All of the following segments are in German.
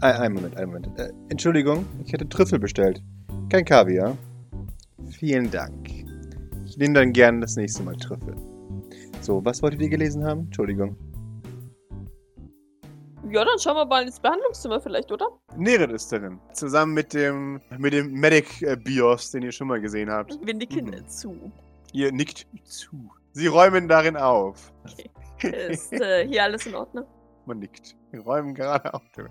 Ein, einen Moment, einen Moment. Äh, Entschuldigung, ich hätte Trüffel bestellt. Kein Kaviar. Vielen Dank. Ich nehme dann gern das nächste Mal Trüffel. So, was wolltet ihr gelesen haben? Entschuldigung. Ja, dann schauen wir mal ins Behandlungszimmer vielleicht, oder? Neret ist darin. Zusammen mit dem, mit dem Medic-Bios, den ihr schon mal gesehen habt. Wir nicken Mhm. zu. Ihr nickt zu. Sie räumen darin auf. Ist äh, hier alles in Ordnung? Man nickt. Wir räumen gerade auf.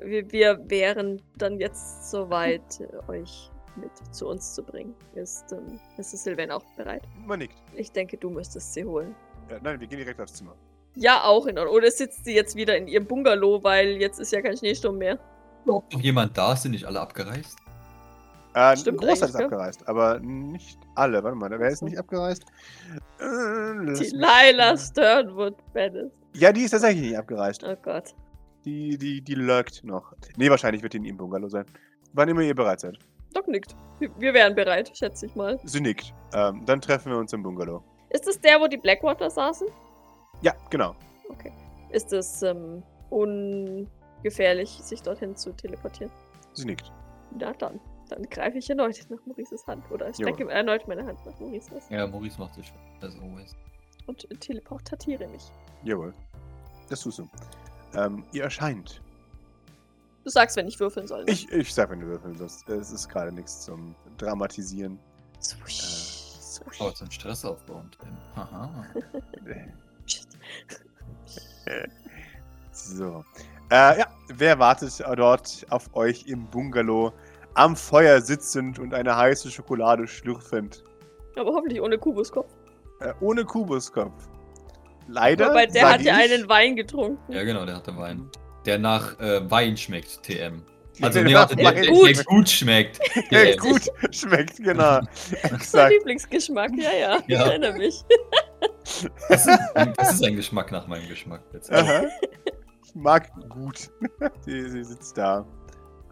Wir, wir wären dann jetzt soweit, euch mit zu uns zu bringen. Ist ähm, Mrs. Sylvain auch bereit? Man nickt. Ich denke, du müsstest sie holen. Ja, nein, wir gehen direkt aufs Zimmer. Ja, auch in Ordnung. Oder sitzt sie jetzt wieder in ihrem Bungalow, weil jetzt ist ja kein Schneesturm mehr. Ob noch jemand da ist, sind nicht alle abgereist? Äh, ein Stimmt Großteil eigentlich, ist abgereist, aber nicht alle. Warte mal, wer ist nicht abgereist? Äh, mich- Delilah Sternwood Bennett. Ja, die ist tatsächlich nicht abgereist. Oh Gott. Die, die, die lurkt noch. Nee, wahrscheinlich wird die in ihrem Bungalow sein. Wann immer ihr bereit seid. Doc nickt. Wir, wir wären bereit, schätze ich mal. Sie nickt. Ähm, dann treffen wir uns im Bungalow. Ist das der, wo die Blackwater saßen? Ja, genau. Okay. Ist es ähm, ungefährlich, sich dorthin zu teleportieren? Sie nickt. Na dann. Dann greife ich erneut nach Maurices Hand. Oder strecke erneut meine Hand nach Maurices Ja, Maurice macht sich as always. und teleportiere mich. Jawohl. Das tust du. Ähm, ihr erscheint. Du sagst, wenn ich würfeln soll. ne? Ich, ich sag, wenn du würfeln sollst. Es ist gerade nichts zum Dramatisieren. Swoosh, swoosh. Aber zum Stress aufbauen, Tim. Haha. So. Äh, ja, wer wartet dort auf euch im Bungalow? Am Feuer sitzend und eine heiße Schokolade schlürfend. Aber hoffentlich ohne Kubuskopf. Äh, ohne Kubuskopf. Leider. Wobei der hat ja ich, einen Wein getrunken. Ja, genau, der hatte Wein. Der nach äh, Wein schmeckt, TM. Also, Der nee, nach warte, der, Wein- der, der Gut. gut schmeckt. Der gut schmeckt, genau. Sein Exakt. Lieblingsgeschmack, ja, ja. Ich Ja. erinnere mich. Das ist, ein, das ist ein Geschmack nach meinem Geschmack. Jetzt. Aha. Ich mag gut. Sie, sie sitzt da,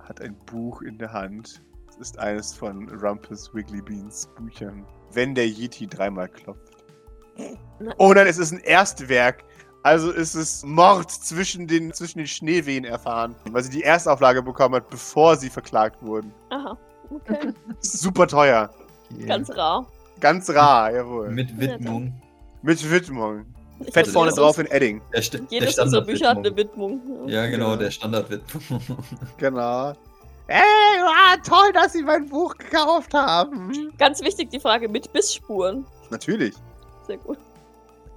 hat ein Buch in der Hand. Es ist eines von Rumpus Wiggly Beans Büchern. Wenn der Yeti dreimal klopft. Oh nein, es ist ein Erstwerk. Also ist es Mord zwischen den, zwischen den Schneewehen erfahren, weil sie die Erstauflage bekommen hat, bevor sie verklagt wurden. Aha. Okay. Super teuer. Ganz rar. Ganz rar, jawohl. Mit, Mit Widmung. Ich Fett vorne drauf in Edding. Der, St der Jedes unserer Bücher hat eine. Widmung. Ja, genau, der Standardwidmung. Genau. Ey, ah, toll, dass Sie mein Buch gekauft haben. Ganz wichtig die Frage mit Bissspuren. Natürlich. Sehr gut.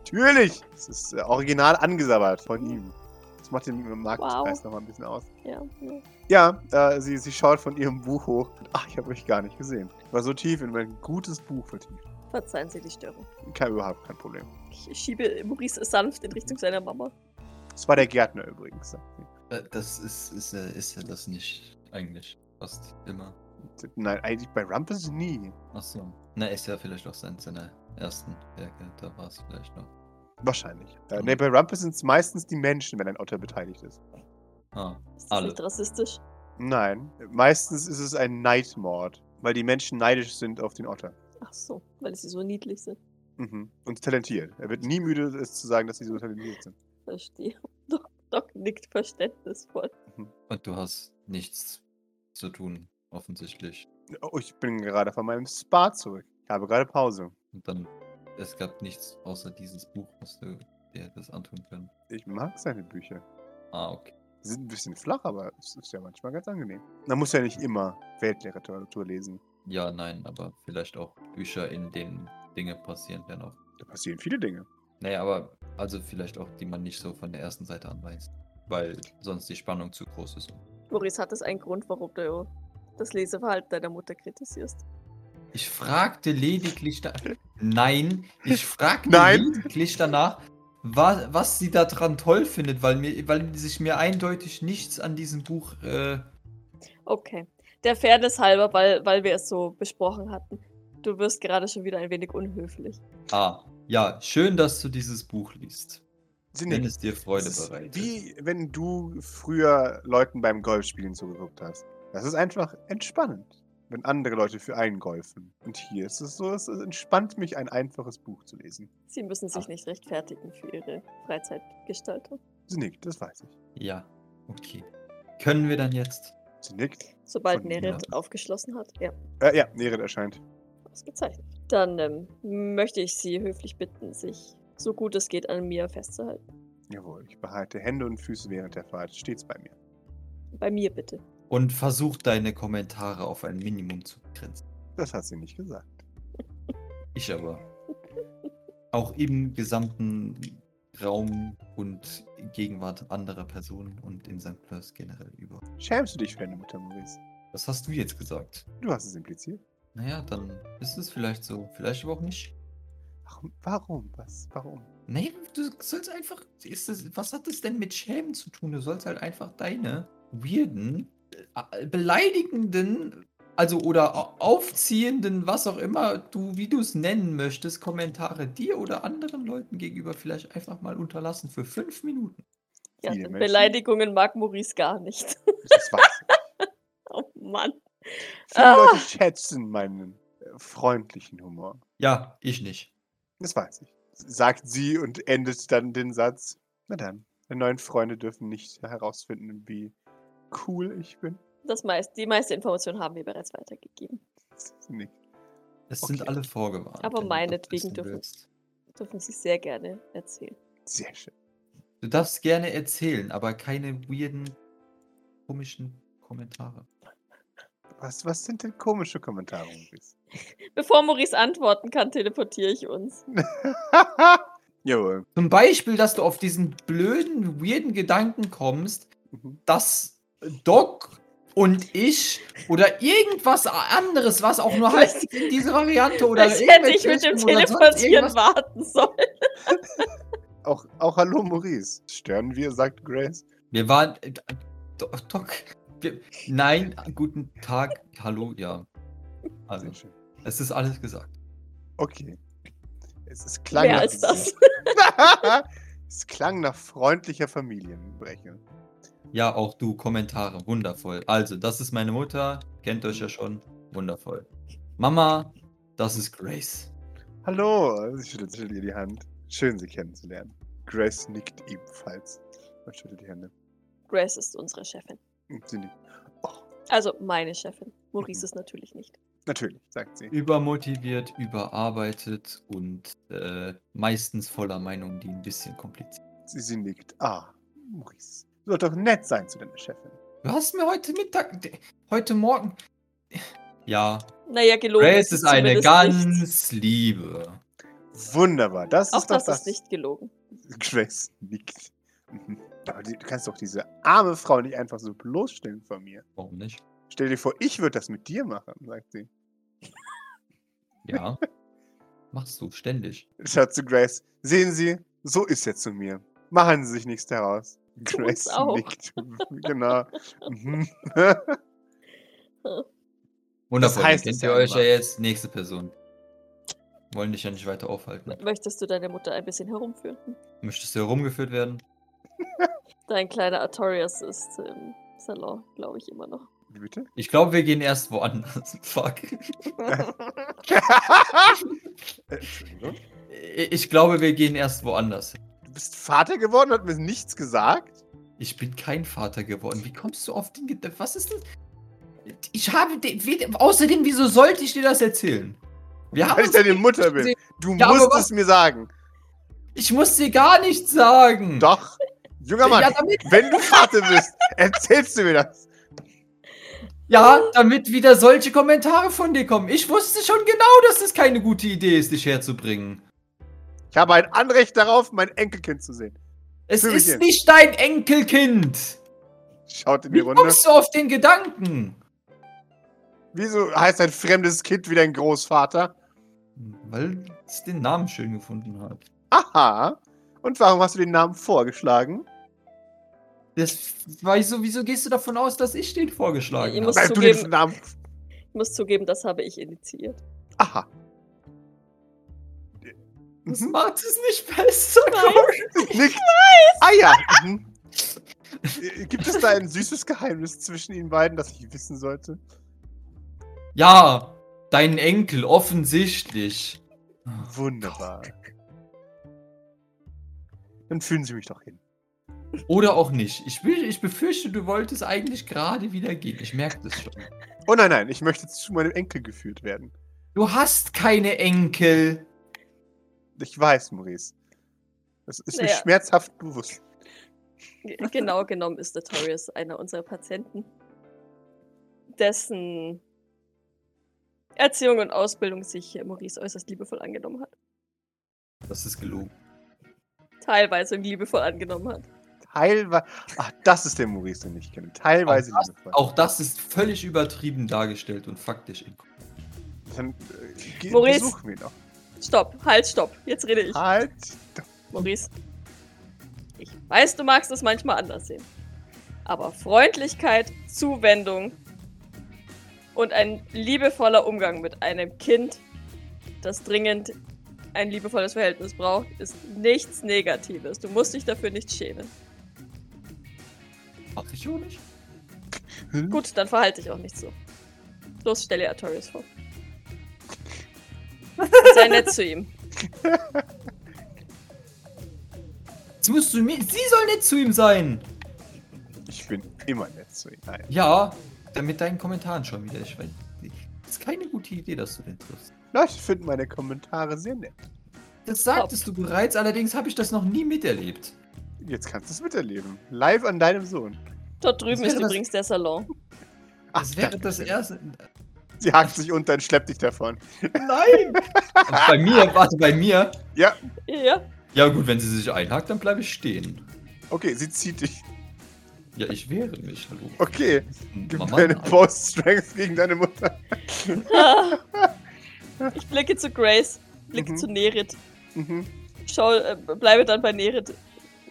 Natürlich. Es ist äh, original angesabbert von ihm. Das macht den Marktpreis Wow. noch mal ein bisschen aus. Ja, ja. Ja, äh, sie, sie schaut von ihrem Buch hoch. Ach, ich habe euch gar nicht gesehen. War so tief in mein gutes Buch vertieft. Verzeihen Sie die Störung. Kein, überhaupt kein Problem. Ich schiebe Maurice sanft in Richtung seiner Mama. Es war der Gärtner übrigens. Äh, Das ist, ist, ja- ist ja das nicht eigentlich. Fast immer. Nein, eigentlich bei Rumpus nie. Achso. Na, ist ja vielleicht auch sein, seine ersten Werke. Da war es vielleicht noch. Wahrscheinlich. Äh, Mhm. nee, bei Rumpus sind es meistens die Menschen, wenn ein Otter beteiligt ist. Ah, Ist das Alle. nicht rassistisch? Nein, meistens ist es ein Neidmord, weil die Menschen neidisch sind auf den Otter. Ach so, weil sie so niedlich sind. Mhm. Und talentiert. Er wird nie müde, es zu sagen, dass sie so talentiert sind. Verstehe. Doc, Doc nickt verständnisvoll. und du hast nichts zu tun, offensichtlich. Oh, ich bin gerade von meinem Spa zurück. Ich habe gerade Pause. Und dann, es gab nichts außer dieses Buch, was du dir hättest antun können. Ich mag seine Bücher. Ah, okay. Sie sind ein bisschen flach, aber es ist ja manchmal ganz angenehm. Man muss ja nicht immer Weltliteratur lesen. Ja, nein, aber vielleicht auch Bücher, in denen Dinge passieren werden auch. Da passieren viele Dinge. Naja, aber also vielleicht auch, die man nicht so von der ersten Seite anweist. Weil sonst die Spannung zu groß ist. Maurice, hat das einen Grund, warum du das Leseverhalten deiner Mutter kritisierst? Ich fragte lediglich da Nein, ich fragte Nein. lediglich danach, was, was sie daran toll findet, weil mir, weil sich mir eindeutig nichts an diesem Buch äh, Okay. Der Fairness halber, weil, weil wir es so besprochen hatten. Du wirst gerade schon wieder ein wenig unhöflich. Ah, ja, schön, dass du dieses Buch liest. Sie Wenn nickt. es dir Freude Es bereitet. Wie wenn du früher Leuten beim Golfspielen zugeguckt hast. Das ist einfach entspannend, wenn andere Leute für einen golfen. Und hier ist es so, es entspannt mich, ein einfaches Buch zu lesen. Sie müssen sich Ach. nicht rechtfertigen für ihre Freizeitgestaltung. Sie nickt, das weiß ich. Ja, okay. Können wir dann jetzt? Sie nickt. Sobald Nerit aufgeschlossen hat. Ja, Äh, ja, Nerit erscheint. Ausgezeichnet. Dann ähm, möchte ich Sie höflich bitten, sich so gut es geht an mir festzuhalten. Jawohl, ich behalte Hände und Füße während der Fahrt stets bei mir. Bei mir bitte. Und versuch deine Kommentare auf ein Minimum zu begrenzen. Das hat sie nicht gesagt. Ich aber. Auch im gesamten Raum und Gegenwart anderer Personen und in St. Plus generell über. Schämst du dich für deine Mutter, Maurice? Was hast du jetzt gesagt? Du hast es impliziert. Naja, dann ist es vielleicht so. Vielleicht aber auch nicht. Warum? Warum? Was? Warum? Nee, du sollst einfach. Ist das, was hat das denn mit Schämen zu tun? Du sollst halt einfach deine weirden, äh, beleidigenden, also oder au- aufziehenden, was auch immer du, wie du es nennen möchtest, Kommentare dir oder anderen Leuten gegenüber vielleicht einfach mal unterlassen für fünf Minuten. Ja. Beleidigungen mag Maurice gar nicht. Das ich. oh Mann. Viele Ah. Leute schätzen meinen äh, freundlichen Humor. Ja, ich nicht. Das weiß ich. Sagt sie und endet dann den Satz. Na dann, meine neuen Freunde dürfen nicht herausfinden, wie cool ich bin. Das meist, die meiste Information haben wir bereits weitergegeben. Sie nickt. Es Okay. sind alle vorgewarnt. Aber meinetwegen dürfen-. Dürfen Sie sehr gerne erzählen. Sehr schön. Du darfst gerne erzählen, aber keine weirden, komischen Kommentare. Was, was sind denn komische Kommentare, Maurice? Bevor Maurice antworten kann, teleportiere ich uns. Jawohl. Zum Beispiel, dass du auf diesen blöden, weirden Gedanken kommst, Mhm. dass Doc und ich oder irgendwas anderes, was auch nur heißt in diese Variante oder Als hätte ich mit dem Teleportieren irgendwas- warten sollen. Auch, auch Hallo Maurice. Stören wir, sagt Grace. Wir waren. äh, Doc. Nein, guten Tag, hallo, ja. Also, Sehr schön. es ist alles gesagt. Okay. Es, es klang Wer nach ist das? es klang nach freundlicher Familienbreche. Ja, auch du, Kommentare, wundervoll. Also, das ist meine Mutter, kennt euch ja schon, wundervoll. Mama, das ist Grace. Hallo, sie schüttelt, schüttelt ihr die Hand. Schön, sie kennenzulernen. Grace nickt ebenfalls und schüttelt die Hände. Grace ist unsere Chefin. Oh, Also meine Chefin. Maurice Mhm. ist natürlich nicht. natürlich, sagt sie. Übermotiviert, überarbeitet und äh, meistens voller Meinungen, die ein bisschen kompliziert Sie, sie nickt. Ah, Maurice. Du sollst doch nett sein zu deiner Chefin. Du hast mir heute Mittag, heute Morgen. Ja, Naja, gelogen. Grace es ist eine zumindest nicht. ganz liebe. Wunderbar. Das Auch ist doch das, das. ist nicht gelogen. Grace nickt. Aber du kannst doch diese arme Frau nicht einfach so bloßstellen vor mir. Warum nicht? Stell dir vor, ich würde das mit dir machen, sagt sie. Ja. Machst du ständig. Schaut zu Grace. Sehen Sie, so ist er zu mir. Machen Sie sich nichts daraus. Grace auch. nickt. genau. Mhm. Wundervoll. heißt dann es kennt ja ihr euch ja jetzt. Nächste Person. Wollen dich ja nicht weiter aufhalten. Möchtest du deine Mutter ein bisschen herumführen? Möchtest du herumgeführt werden? Dein kleiner Artorias ist im Salon, glaube ich, immer noch. Wie bitte? Ich glaube, wir gehen erst woanders. Fuck. Ich glaube, wir gehen erst woanders. Du bist Vater geworden und hat mir nichts gesagt? Ich bin kein Vater geworden. Wie kommst du auf den Gedanken? Was ist das? Ich habe den. Außerdem, wieso sollte ich dir das erzählen? Wir haben Weil ich deine Mutter bin. Du Ja, musst es mir sagen. Ich muss dir gar nichts sagen. Doch. Junger Mann, Ja, damit, wenn du Vater bist, erzählst du mir das. ja, damit wieder solche Kommentare von dir kommen. Ich wusste schon genau, dass es keine gute Idee ist, dich herzubringen. Ich habe ein Anrecht darauf, mein Enkelkind zu sehen. Es mich ist nicht dein Enkelkind. Schaut in Wie die Runde. kommst du auf den Gedanken? Wieso heißt ein fremdes Kind wie dein Großvater? Weil es den Namen schön gefunden hat. Aha. Und warum hast du den Namen vorgeschlagen? Das, wieso, wieso gehst du davon aus, dass ich den vorgeschlagen Ich habe? muss Weil du zugeben- den Namen. Ich muss zugeben, das habe ich initiiert. Aha. Das Mhm. macht es nicht besser, Nein. Corey. Nick. Ah ja. Mhm. Äh, Gibt es da ein süßes Geheimnis zwischen Ihnen beiden, das ich wissen sollte? Ja, dein Enkel, offensichtlich. Wunderbar. Dann fühlen Sie mich doch hin. Oder auch nicht. Ich, will, ich befürchte, du wolltest eigentlich gerade wieder gehen. Ich merke das schon. Oh nein, nein, ich möchte zu meinem Enkel geführt werden. Du hast keine Enkel. Ich weiß, Maurice. Das ist mir Naja. schmerzhaft bewusst. Genau genommen ist Notorious einer unserer Patienten, dessen Erziehung und Ausbildung sich Maurice äußerst liebevoll angenommen hat. Das ist gelogen. Teilweise liebevoll angenommen hat. Teilweise. Ach, das ist der Maurice, den ich kenne. Teilweise Auch liebevoll. Auch das ist völlig übertrieben dargestellt und faktisch inkorrekt. Dann äh, Maurice. besuchen wir doch. Stopp, halt, stopp. Jetzt rede ich. Halt. doch. Maurice. Ich weiß, du magst es manchmal anders sehen. Aber Freundlichkeit, Zuwendung und ein liebevoller Umgang mit einem Kind, das dringend ein liebevolles Verhältnis braucht, ist nichts Negatives. Du musst dich dafür nicht schämen. Mach ich auch nicht. Hm? Gut, dann verhalte dich auch nicht so. Los, stell dir Artorius vor. Sei nett zu ihm. Jetzt musst du mir. Sie soll nett zu ihm sein. Ich bin immer nett zu ihm. Nein. Ja, dann mit deinen Kommentaren schon wieder. Ich weiß, das ist keine gute Idee, dass du den triffst. Leute finden meine Kommentare sehr nett. Das sagtest du bereits, allerdings habe ich das noch nie miterlebt. Jetzt kannst du es miterleben. Live an deinem Sohn. Dort drüben ist übrigens der Salon. Ach, Das wäre das erste. Sie hakt sich unter und schleppt dich davon. Nein! bei mir, warte, bei mir. Ja, Ja, Ja, gut, wenn sie sich einhakt, dann bleibe ich stehen. okay, sie zieht dich. Ja, ich wehre mich, hallo. Okay, gib Mama, mir eine nein. Post-Strength gegen deine Mutter. ich blicke zu Grace, blicke Mhm. zu Nerit. Mhm. Schau, äh, bleibe dann bei Nerit.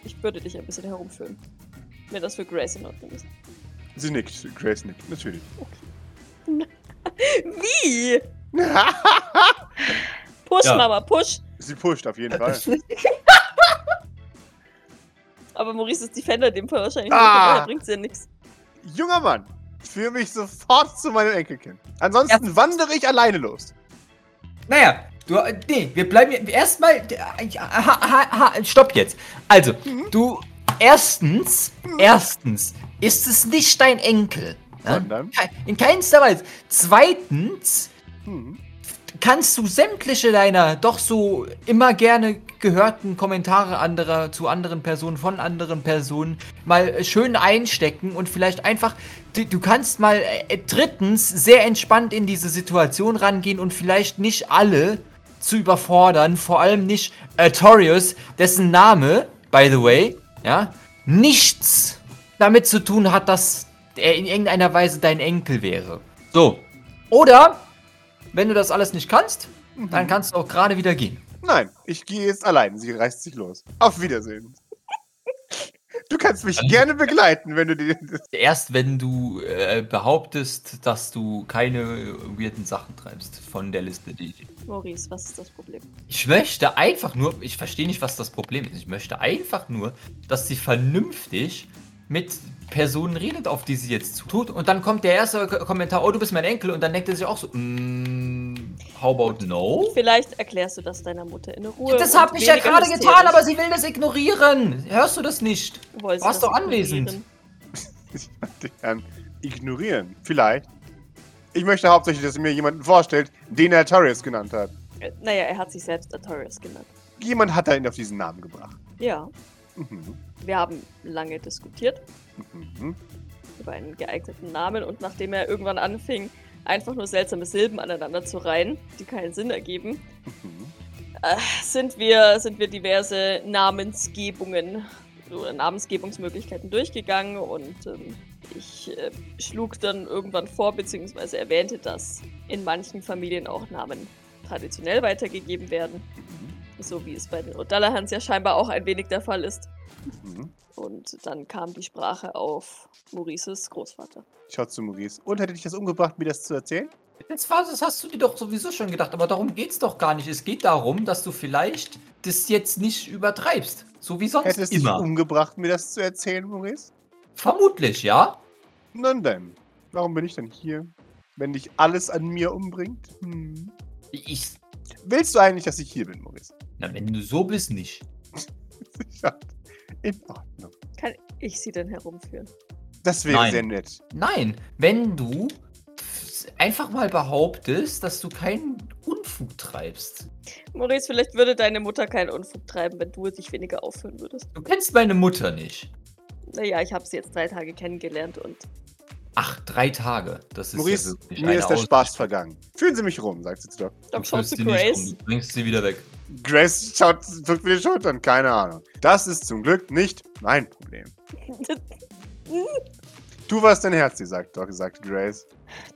Ich würde dich ein bisschen herumführen. Wenn das für Grace in Ordnung ist. Sie nickt, Grace nickt, natürlich. Wie? Push, Ja. Mama, push! sie pusht auf jeden Fall. Aber Maurice ist Defender in dem Fall wahrscheinlich. Ah. Bringt ja nichts. Junger Mann, führe mich sofort zu meinem Enkelkind. Ansonsten Erst- wandere ich alleine los. Naja, du, äh, nee, wir bleiben hier- erstmal. äh, Stopp jetzt. Also, du, erstens, erstens, ist es nicht dein Enkel. Ke- In keinster Weise. Zweitens, Hm. kannst du sämtliche deiner doch so immer gerne gehörten Kommentare anderer zu anderen Personen von anderen Personen mal äh, schön einstecken und vielleicht einfach du, du kannst mal äh, drittens sehr entspannt in diese Situation rangehen und vielleicht nicht alle zu überfordern, vor allem nicht Artorius, dessen Name, by the way, ja, nichts damit zu tun hat, dass er in irgendeiner Weise dein Enkel wäre. So. Oder wenn du das alles nicht kannst, dann kannst du auch gerade wieder gehen. Nein, ich gehe jetzt allein. Sie reißt sich los. Auf Wiedersehen. Du kannst mich gerne begleiten, wenn du die. Erst wenn du äh, behauptest, dass du keine weirden Sachen treibst von der Liste, die ich. Maurice, was ist das Problem? Ich möchte einfach nur, ich verstehe nicht, was das Problem ist. Ich möchte einfach nur, dass sie vernünftig mit Personen redet, auf die sie jetzt tut. Und dann kommt der erste Kommentar, oh, du bist mein Enkel. Und dann denkt er sich auch so, mm, how about no? Vielleicht erklärst du das deiner Mutter in Ruhe. Das habe ich ja gerade hysterisch. getan, aber sie will das ignorieren. Hörst du das nicht? Wollte sie warst doch anwesend. ignorieren? Ich möchte gern ignorieren. Vielleicht. Ich möchte hauptsächlich, dass mir jemanden vorstellt, den er Tarius genannt hat. Äh, Naja, er hat sich selbst Artorius genannt. Jemand hat ihn auf diesen Namen gebracht. Ja, Mhm. wir haben lange diskutiert Mhm. über einen geeigneten Namen und nachdem er irgendwann anfing, einfach nur seltsame Silben aneinander zu reihen, die keinen Sinn ergeben, Mhm. äh, sind, wir, sind wir diverse Namensgebungen oder Namensgebungsmöglichkeiten durchgegangen und ähm, ich äh, schlug dann irgendwann vor, beziehungsweise erwähnte, dass in manchen Familien auch Namen traditionell weitergegeben werden. So wie es bei den O'Dallahans ja scheinbar auch ein wenig der Fall ist. Mhm. Und dann kam die Sprache auf Maurices Großvater. Schaut zu Maurice. Und hätte dich das umgebracht, mir das zu erzählen? Das, war, das hast du dir doch sowieso schon gedacht, aber darum geht's doch gar nicht. Es geht darum, dass du vielleicht das jetzt nicht übertreibst. So wie sonst Hätte es dich immer. umgebracht, mir das zu erzählen, Maurice? Vermutlich, ja. Nun denn. Warum bin ich denn hier? Wenn dich alles an mir umbringt? Hm. Ich. Willst du eigentlich, dass ich hier bin, Maurice? Na, wenn du so bist, nicht. Ja, In Ordnung. Kann, ich sie denn herumführen? Das wäre Nein. sehr nett. Nein, wenn du einfach mal behauptest, dass du keinen Unfug treibst. Maurice, vielleicht würde deine Mutter keinen Unfug treiben, wenn du dich weniger aufführen würdest. Du kennst meine Mutter nicht. Naja, ich habe sie jetzt drei Tage kennengelernt und Ach, drei Tage. Das ist Maurice, ja wirklich mir eine ist der Aus- Spaß vergangen. Fühlen Sie mich rum, sagt sie zu Doc. Doc Du zu sie nicht Grace. um, du bringst sie wieder weg. Grace schaut, drückt mir die Schultern, keine Ahnung. Das ist zum Glück nicht mein Problem. Du warst dein Herz, die sagt Doc, sagt Grace.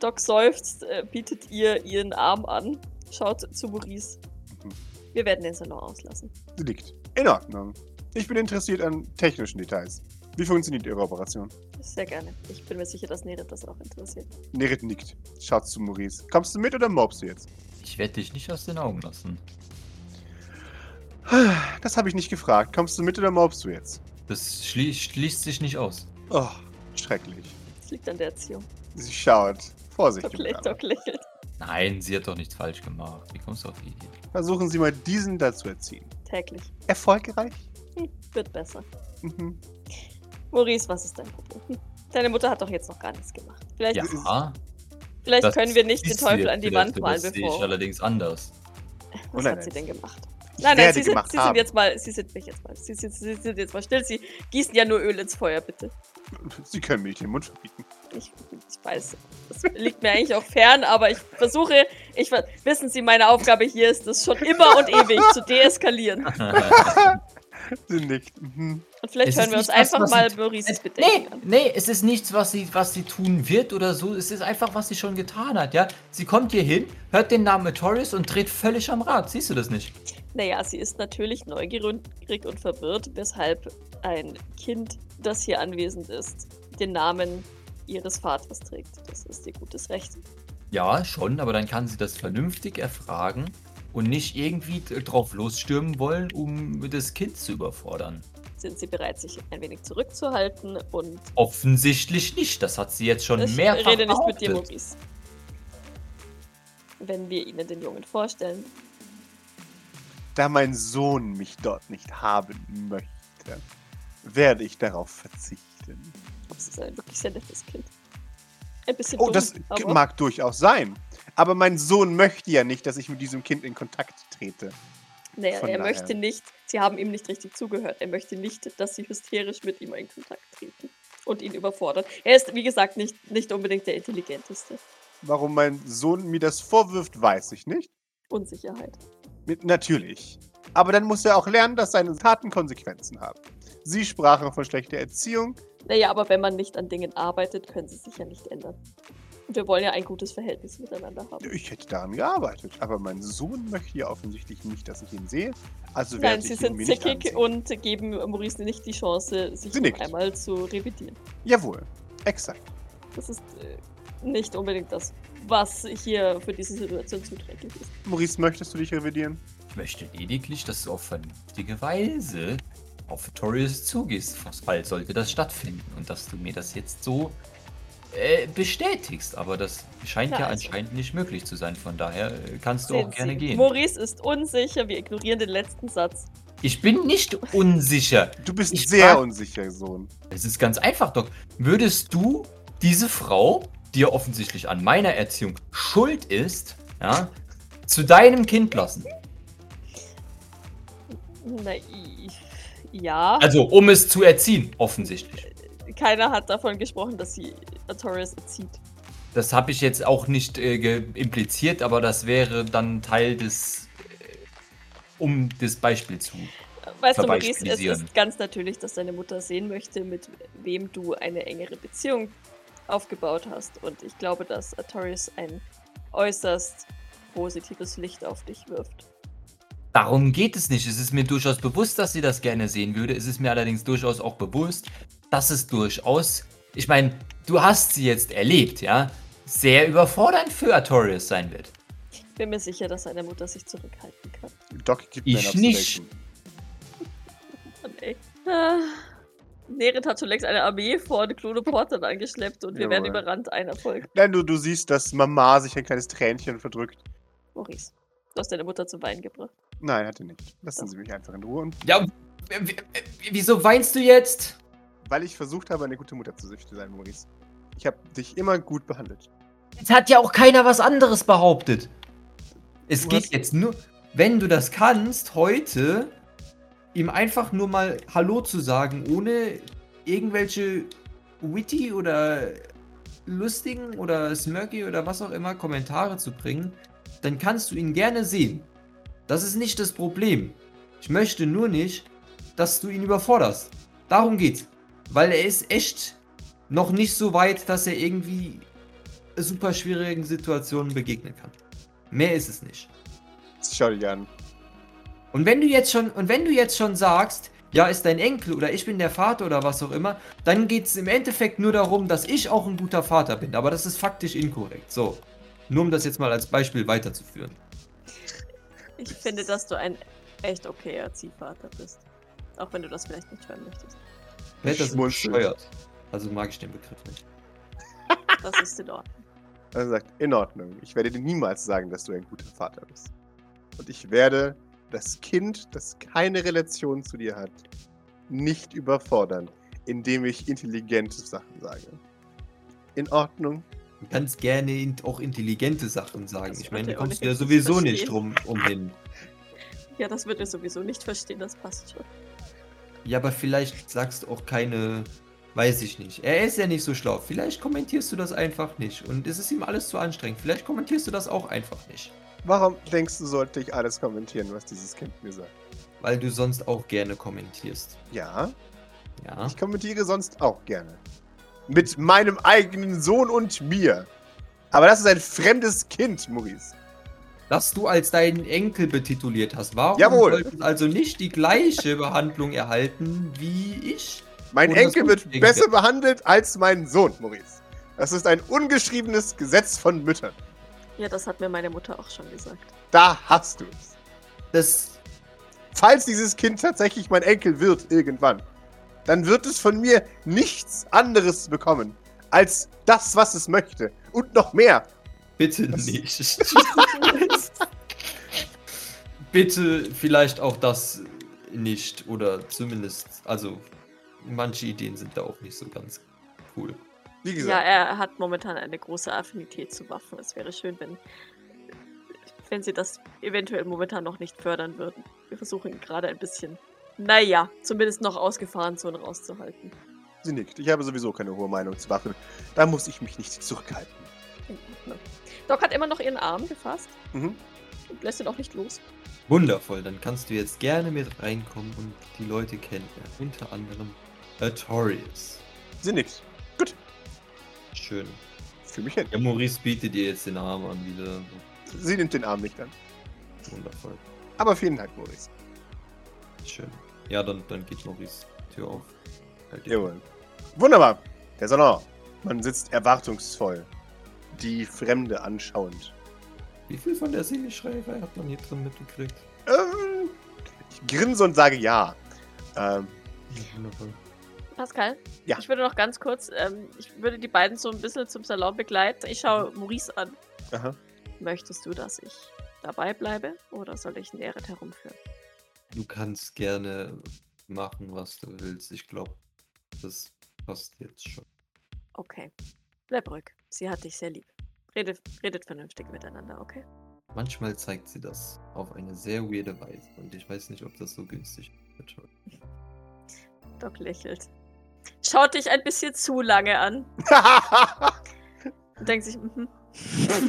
Doc seufzt, äh, bietet ihr ihren Arm an, schaut zu Maurice. Mhm. Wir werden den Salon auslassen. Sie liegt. In Ordnung. Ich bin interessiert an technischen Details. Wie funktioniert Ihre Operation? Sehr gerne. Ich bin mir sicher, dass Nerit das auch interessiert. Nerit nickt. Schaut zu Maurice. Kommst du mit oder mobst du jetzt? Ich werde dich nicht aus den Augen lassen. Das habe ich nicht gefragt. Kommst du mit oder mobst du jetzt? Das schlie schließt sich nicht aus. Oh, schrecklich. Es liegt an der Erziehung. Sie schaut. Vorsichtig. Doc lächelt. Nein, sie hat doch nichts falsch gemacht. Wie kommst du auf die Idee? Versuchen Sie mal diesen dazu erziehen. Täglich. Erfolgreich? Hm, wird besser. Mhm. Maurice, was ist dein Problem? Hm. Deine Mutter hat doch jetzt noch gar nichts gemacht. Vielleicht, Ja, vielleicht das können wir nicht den Teufel an die Wand malen, Das sehe ich bevor. allerdings anders. Was Nein, hat sie denn gemacht? Nein, nein, Sie sind, Sie sind jetzt mal, Sie sind mich jetzt mal, Sie sind, Sie sind jetzt mal still. Sie gießen ja nur Öl ins Feuer, bitte. Sie können mir nicht den Mund verbieten. Ich, ich weiß, das liegt mir eigentlich auch fern, aber ich versuche, ich wissen Sie, meine Aufgabe hier ist es schon immer und ewig zu deeskalieren. Sie nickt. Mhm. Und vielleicht Es hören wir uns einfach was mal Maurices Nee, Bedenken an. nee, es ist nichts, was sie, was sie tun wird oder so. Es ist einfach, was sie schon getan hat, ja. Sie kommt hier hin, hört den Namen Notorious und dreht völlig am Rad. Siehst du das nicht? Naja, sie ist natürlich neugierig und verwirrt, weshalb ein Kind, das hier anwesend ist, den Namen ihres Vaters trägt. Das ist ihr gutes Recht. Ja, schon, aber dann kann sie das vernünftig erfragen und nicht irgendwie drauf losstürmen wollen, um das Kind zu überfordern. Sind sie bereit, sich ein wenig zurückzuhalten und Offensichtlich nicht. Das hat sie jetzt schon ich mehrfach rede nicht mit dir, behauptet. Maurice. Wenn wir ihnen den Jungen vorstellen, Da mein Sohn mich dort nicht haben möchte, werde ich darauf verzichten. das ist ein wirklich sehr nettes Kind. Ein bisschen Oh, dumm, das aber mag durchaus sein. Aber mein Sohn möchte ja nicht, dass ich mit diesem Kind in Kontakt trete. naja, von er daher. möchte nicht, sie haben ihm nicht richtig zugehört, er möchte nicht, dass sie hysterisch mit ihm in Kontakt treten und ihn überfordern. Er ist, wie gesagt, nicht, nicht unbedingt der Intelligenteste. Warum mein Sohn mir das vorwirft, weiß ich nicht. Unsicherheit. Natürlich. Aber dann muss er auch lernen, dass seine Taten Konsequenzen haben. Sie sprachen von schlechter Erziehung. Naja, aber wenn man nicht an Dingen arbeitet, können sie sich ja nicht ändern. Und wir wollen ja ein gutes Verhältnis miteinander haben. Ich hätte daran gearbeitet. Aber mein Sohn möchte ja offensichtlich nicht, dass ich ihn sehe. Also Nein, werde sie ich ihn sind mir zickig und geben Maurice nicht die Chance, sich noch einmal zu revidieren. Jawohl. Exakt. Das ist äh, nicht unbedingt das, was hier für diese Situation zuträglich ist. Maurice, möchtest du dich revidieren? Ich möchte lediglich, dass du auf vernünftige Weise auf Victorious zugehst. Fall sollte das stattfinden und dass du mir das jetzt so äh, bestätigst. Aber das scheint Na ja also. anscheinend nicht möglich zu sein. Von daher äh, kannst du Sehen auch gerne Sie, gehen. Maurice ist unsicher, wir ignorieren den letzten Satz. Ich bin nicht unsicher. Du bist Ich sehr frag- unsicher, Sohn. Es ist ganz einfach, Doc. Würdest du diese Frau, die ja offensichtlich an meiner Erziehung schuld ist, ja, zu deinem Kind lassen? Na, ja. Also, um es zu erziehen, offensichtlich. Keiner hat davon gesprochen, dass sie Artorias erzieht. Das habe ich jetzt auch nicht äh, impliziert, aber das wäre dann Teil des, äh, um das Beispiel zu. Weißt du, Maurice, es ist ganz natürlich, dass deine Mutter sehen möchte, mit wem du eine engere Beziehung aufgebaut hast. Und ich glaube, dass Artorias ein äußerst positives Licht auf dich wirft. Darum geht es nicht. Es ist mir durchaus bewusst, dass sie das gerne sehen würde. Es ist mir allerdings durchaus auch bewusst, dass es durchaus, ich meine, du hast sie jetzt erlebt, ja, sehr überfordernd für Artorias sein wird. Ich bin mir sicher, dass seine Mutter sich zurückhalten kann. Doc gibt Ich mir ein nicht. Mann, ey. Ah. Neret hat schon längst eine Armee vor Klonoportern angeschleppt und wir werden Jawohl. überrannt. Ein Erfolg. Nein, du, du siehst, dass Mama sich ein kleines Tränchen verdrückt. Maurice, du hast deine Mutter zum Weinen gebracht. Nein, hat er nicht. Lassen Sie mich einfach in Ruhe. Und Ja, wieso weinst du jetzt? Weil ich versucht habe, eine gute Mutter zu sein, Maurice. Ich habe dich immer gut behandelt. Jetzt hat ja auch keiner was anderes behauptet. Es Du geht jetzt nur, wenn du das kannst, heute ihm einfach nur mal Hallo zu sagen, ohne irgendwelche witty oder lustigen oder smirky oder was auch immer Kommentare zu bringen, dann kannst du ihn gerne sehen. Das ist nicht das Problem. Ich möchte nur nicht, dass du ihn überforderst. Darum geht's. Weil er ist echt noch nicht so weit, dass er irgendwie super schwierigen Situationen begegnen kann. Mehr ist es nicht. Schau dich an. Und wenn du jetzt schon, und wenn du jetzt schon sagst, ja, ist dein Enkel oder ich bin der Vater oder was auch immer, dann geht es im Endeffekt nur darum, dass ich auch ein guter Vater bin. Aber das ist faktisch inkorrekt. So. Nur um das jetzt mal als Beispiel weiterzuführen. Ich finde, dass du ein echt okayer Ziehvater bist. Auch wenn du das vielleicht nicht hören möchtest. Wer das bescheuert. Also mag ich den Begriff nicht. Das ist in Ordnung. Er sagt, in Ordnung. Ich werde dir niemals sagen, dass du ein guter Vater bist. Und ich werde das Kind, das keine Relation zu dir hat, nicht überfordern, indem ich intelligente Sachen sage. In Ordnung? Du kannst gerne auch intelligente Sachen sagen. Das Ich meine, du er kommst ja ohnehin sowieso nicht nicht drum umhin. Ja, das wird er sowieso nicht verstehen, das passt schon. Ja, aber vielleicht sagst du auch keine. Weiß ich nicht. Er ist ja nicht so schlau. Vielleicht kommentierst du das einfach nicht. Und es ist ihm alles zu anstrengend. Vielleicht kommentierst du das auch einfach nicht. Warum denkst du, sollte ich alles kommentieren, was dieses Kind mir sagt? Weil du sonst auch gerne kommentierst. Ja, Ja. ich kommentiere sonst auch gerne. Mit meinem eigenen Sohn und mir. Aber das ist ein fremdes Kind, Maurice. Das du als deinen Enkel betituliert hast. Warum Jawohl. solltest also nicht die gleiche Behandlung erhalten wie ich? Mein das Enkel wird besser behandelt als mein Sohn, Maurice. Das ist ein ungeschriebenes Gesetz von Müttern. Ja, das hat mir meine Mutter auch schon gesagt. Da hast du es. Das. Falls dieses Kind tatsächlich mein Enkel wird irgendwann, dann wird es von mir nichts anderes bekommen als das, was es möchte. Und noch mehr. Bitte Das- nicht. Bitte vielleicht auch das nicht. Oder zumindest. Also, manche Ideen sind da auch nicht so ganz cool. Wie Ja, gesagt, er hat momentan eine große Affinität zu Waffen. Es wäre schön, wenn, wenn sie das eventuell momentan noch nicht fördern würden. Wir versuchen ihn gerade ein bisschen, naja, zumindest noch aus Gefahrenzonen rauszuhalten. sie nickt. Ich habe sowieso keine hohe Meinung zu Waffen. Da muss ich mich nicht zurückhalten. In Ordnung. Doc hat immer noch ihren Arm gefasst Mhm. und lässt ihn auch nicht los. Wundervoll, dann kannst du jetzt gerne mit reinkommen und die Leute kennenlernen. Unter anderem Artorius. Sie nickt. Gut. Schön. Für mich hin. Ja, Maurice bietet dir jetzt den Arm an wieder. Sie nimmt den Arm nicht an. Wundervoll. Aber vielen Dank, Maurice. Schön. Ja, dann, dann geht Maurice die Tür auf. Halt Jawohl. Wunderbar. Der Salon. Man sitzt erwartungsvoll. Die Fremde anschauend. Wie viel von der Seeschreiberei hat man hier drin mitgekriegt? Ähm, ich grinse und sage ja. Ähm, Wundervoll. Pascal? Ja. Ich würde noch ganz kurz, ähm, ich würde die beiden so ein bisschen zum Salon begleiten. Ich schaue Maurice an. aha. Möchtest du, dass ich dabei bleibe oder soll ich Neret herumführen? Du kannst gerne machen, was du willst. Ich glaube, das passt jetzt schon. Okay. Bleib ruhig. Sie hat dich sehr lieb. Redet, redet vernünftig miteinander, okay? Manchmal zeigt sie das auf eine sehr weirde Weise und ich weiß nicht, ob das so günstig wird. Doc lächelt. Schaut dich ein bisschen zu lange an und denkt sich, mhm.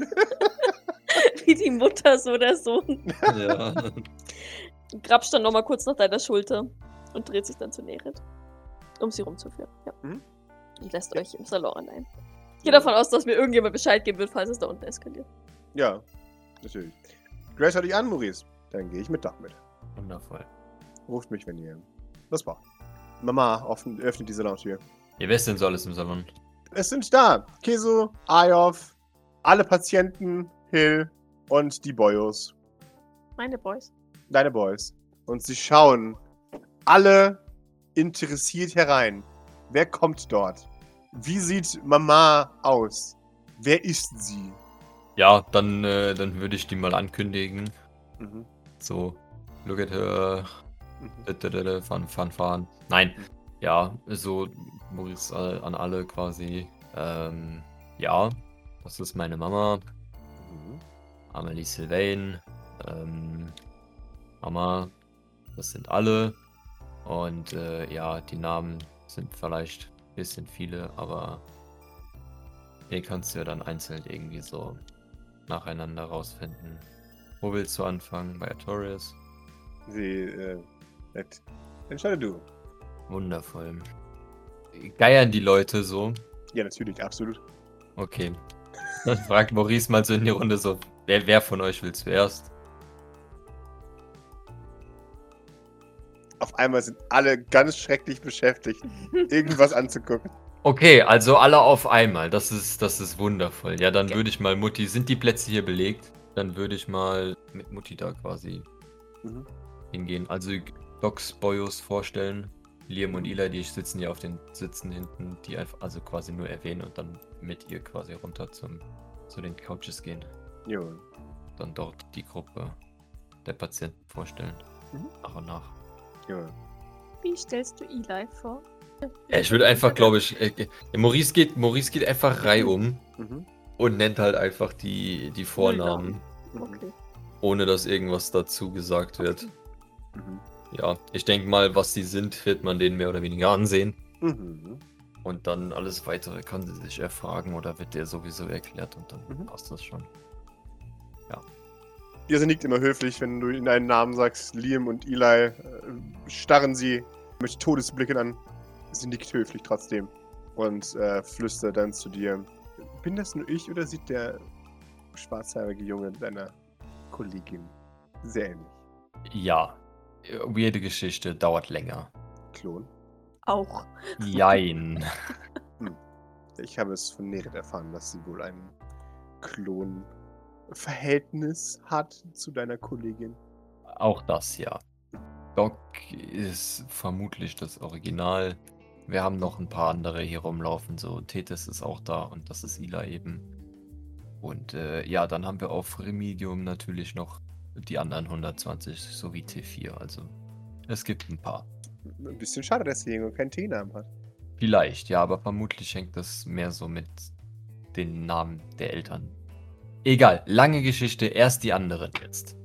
Wie die Mutter, so der Sohn. ja. Grapscht dann nochmal kurz nach deiner Schulter und dreht sich dann zu Neret, um sie rumzuführen. Ja. Mhm. Und lässt euch im Salon allein. Ich gehe davon aus, dass mir irgendjemand Bescheid geben wird, falls es da unten eskaliert. ja, natürlich. Grace hat dich an, Maurice. Dann gehe ich mit Dach mit. Wundervoll. Ruft mich, wenn ihr was braucht. Mama offen, öffnet die Salontür. Ja, wer ist denn so alles im Salon? Es sind da Keso, Ayov, alle Patienten, Hill und die Boyos. Meine Boys. Deine Boys. Und sie schauen alle interessiert herein. Wer kommt dort? Wie sieht Mama aus? Wer ist sie? Ja, dann, äh, dann würde ich die mal ankündigen. Mhm. So, look at her. Da, Fahren, fahren, fahren. Nein. Ja, so Maurice äh, an alle quasi. Ähm, ja, das ist meine Mama, Mhm. Amelie Sylvain. Ähm, Mama, das sind alle. Und äh, ja, die Namen sind vielleicht ein bisschen viele, aber die kannst du ja dann einzeln irgendwie so nacheinander rausfinden. Wo willst du anfangen? Bei Artorias? Sie, äh, nett. Entscheide du. Wundervoll. Geiern die Leute so? Ja, natürlich, absolut. Okay. Dann fragt Maurice mal so in die Runde so, wer, wer von euch will zuerst? Auf einmal sind alle ganz schrecklich beschäftigt, irgendwas anzugucken. Okay, also alle auf einmal. Das ist, das ist wundervoll. Ja, dann Okay. würde ich mal Mutti. Sind die Plätze hier belegt? Dann würde ich mal mit Mutti da quasi Mhm. hingehen. Also Docs Boyos vorstellen. Liam und Eli, die sitzen ja auf den Sitzen hinten, die einfach also quasi nur erwähnen und dann mit ihr quasi runter zum, zu den Couches gehen. Jo. Dann dort die Gruppe der Patienten vorstellen. Mhm. Nach und nach. Jo. Wie stellst du Eli vor? Ja, ich würde einfach, glaube ich, äh, äh, Maurice geht, Maurice geht einfach reihum Mhm. und nennt halt einfach die, die Vornamen, Mhm. Okay. ohne dass irgendwas dazu gesagt wird. Mhm. Ja, ich denke mal, was sie sind, wird man denen mehr oder weniger ansehen. Mhm. Und dann alles weitere kann sie sich erfragen oder wird der sowieso erklärt und dann Mhm. passt das schon. Ihr nickt immer höflich, wenn du ihnen einen Namen sagst. Liam und Eli äh, starren sie mit Todesblicken an. Sie nickt höflich trotzdem und äh, flüstert dann zu dir. Bin das nur ich oder sieht der schwarzhaarige Junge deiner Kollegin sehr ähnlich? Ja, weirde Geschichte, dauert länger. Klon? Auch. Jein. Ich habe es von Nerit erfahren, dass sie wohl ein Klon-Verhältnis hat zu deiner Kollegin. Auch das, ja. Doc ist vermutlich das Original. Wir haben noch ein paar andere hier rumlaufen. So, Tethys ist auch da und das ist Ila eben. Und äh, ja, dann haben wir auf Remedium natürlich noch die anderen 120 sowie T4. Also es gibt ein paar. Ein bisschen schade, dass der Junge keinen T-Namen hat. Vielleicht, ja, aber vermutlich hängt das mehr so mit den Namen der Eltern. Egal, lange Geschichte, erst die anderen jetzt.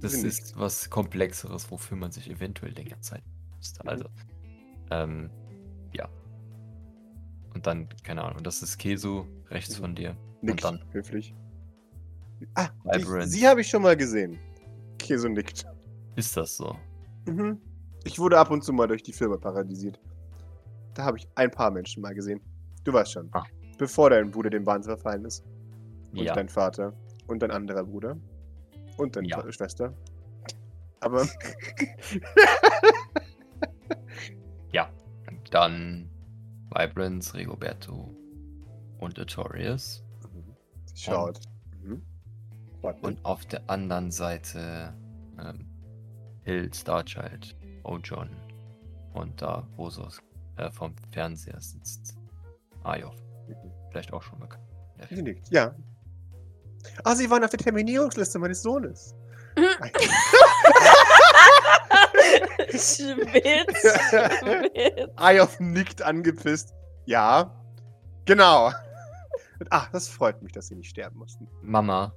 Das ist was Komplexeres, wofür man sich eventuell länger Zeit müsste. Mhm. Also, ähm, ja. Und dann, keine Ahnung, das ist Kesu rechts Mhm. von dir. Nickt dann- höflich. Ah, ich, sie habe ich schon mal gesehen. Keso nickt. Ist das so? Mhm. Ich wurde ab und zu mal durch die Firma paralysiert. Da habe ich ein paar Menschen mal gesehen. Du weißt schon. Ah. Bevor dein Bruder dem Wahnsinn verfallen ist. Und ja. dein Vater. Und dein anderer Bruder. Und deine Ja. Schw- Schwester. Aber Dann Vibrance, Rigoberto und Artorias. sie schaut. Mhm. Und auf der anderen Seite ähm, Hill, Starchild, Ojon und da, wo so äh, vom Fernseher sitzt, Ayov. Mhm. Vielleicht auch schon bekannt. Ja, Sie nickt. Ja. Ah, sie waren auf der Terminierungsliste meines Sohnes. Schwitz. Schwitz. Ayov nickt angepisst. Ja, genau. Ach, das freut mich, dass sie nicht sterben mussten. Mama,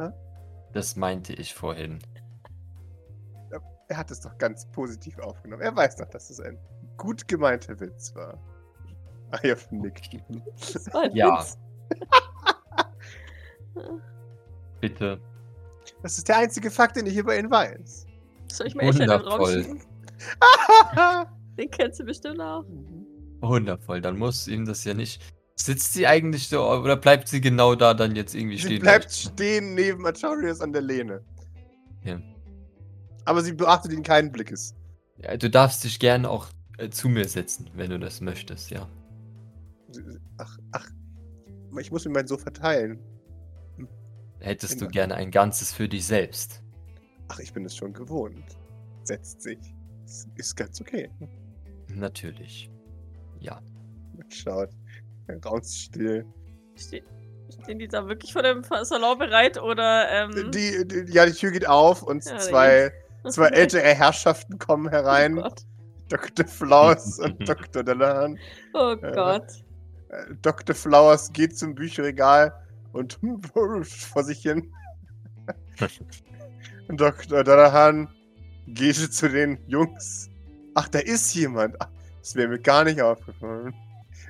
Hä? das meinte ich vorhin. Er hat es doch ganz positiv aufgenommen. Er weiß doch, dass es ein gut gemeinter Witz war. Nickt. Das war ein Ja. Witz. Bitte. Das ist der einzige Fakt, den ich über ihn weiß. Soll ich mal echt in den kennst du bestimmt auch. Wundervoll, dann muss ihm das ja nicht. Sitzt sie eigentlich so oder bleibt sie genau da dann jetzt irgendwie sie stehen? bleibt stehen neben Artorius an der Lehne. Ja. Aber sie beachtet ihn keinen Blickes. Ja, du darfst dich gerne auch äh, zu mir setzen, wenn du das möchtest, ja. Sie- sie- Ach, ach. Ich muss mir mein Sofa teilen. Hättest du Immer. gerne ein Ganzes für dich selbst? Ach, ich bin es schon gewohnt. Setzt sich. Ist ganz okay. Natürlich. Ja. Schaut. Raus still. Ste stehen die da wirklich vor dem Salon bereit oder. Ähm, Die, die, ja, die Tür geht auf und Ja, zwei, zwei ältere Herrschaften kommen Oh herein. Gott. Dr. Flowers und Dr. Delahan. Oh Äh, Gott. Äh, Dr. Flowers geht zum Bücherregal und vor sich hin. Dr. Delahan geht zu den Jungs. Ach, da ist jemand. Ach, das wäre mir gar nicht aufgefallen.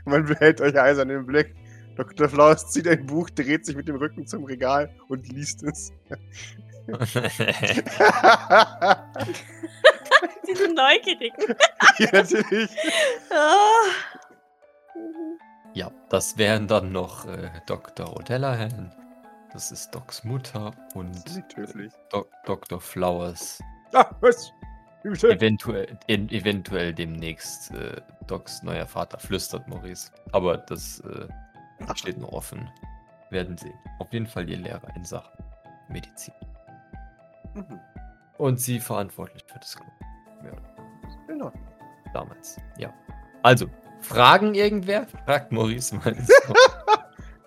Man behält euch eisern im Blick. Dr. Flowers zieht ein Buch, dreht sich mit dem Rücken zum Regal und liest es. Diese Neugierigen. ja, natürlich. Ah. ja, das wären dann noch äh, Dr. O'Dellahan. Das ist Docs Mutter und. Doc Dr. Flowers. Ah, was? Eventuell, eventuell demnächst äh, Docs neuer Vater, flüstert Maurice. Aber das äh, steht noch offen. Werden sehen. Auf jeden Fall ihr Lehrer in Sachen Medizin. Mhm. Und sie verantwortlich für das Club. Ja, Genau. damals. Ja. Also, Fragen irgendwer? Fragt Maurice mal so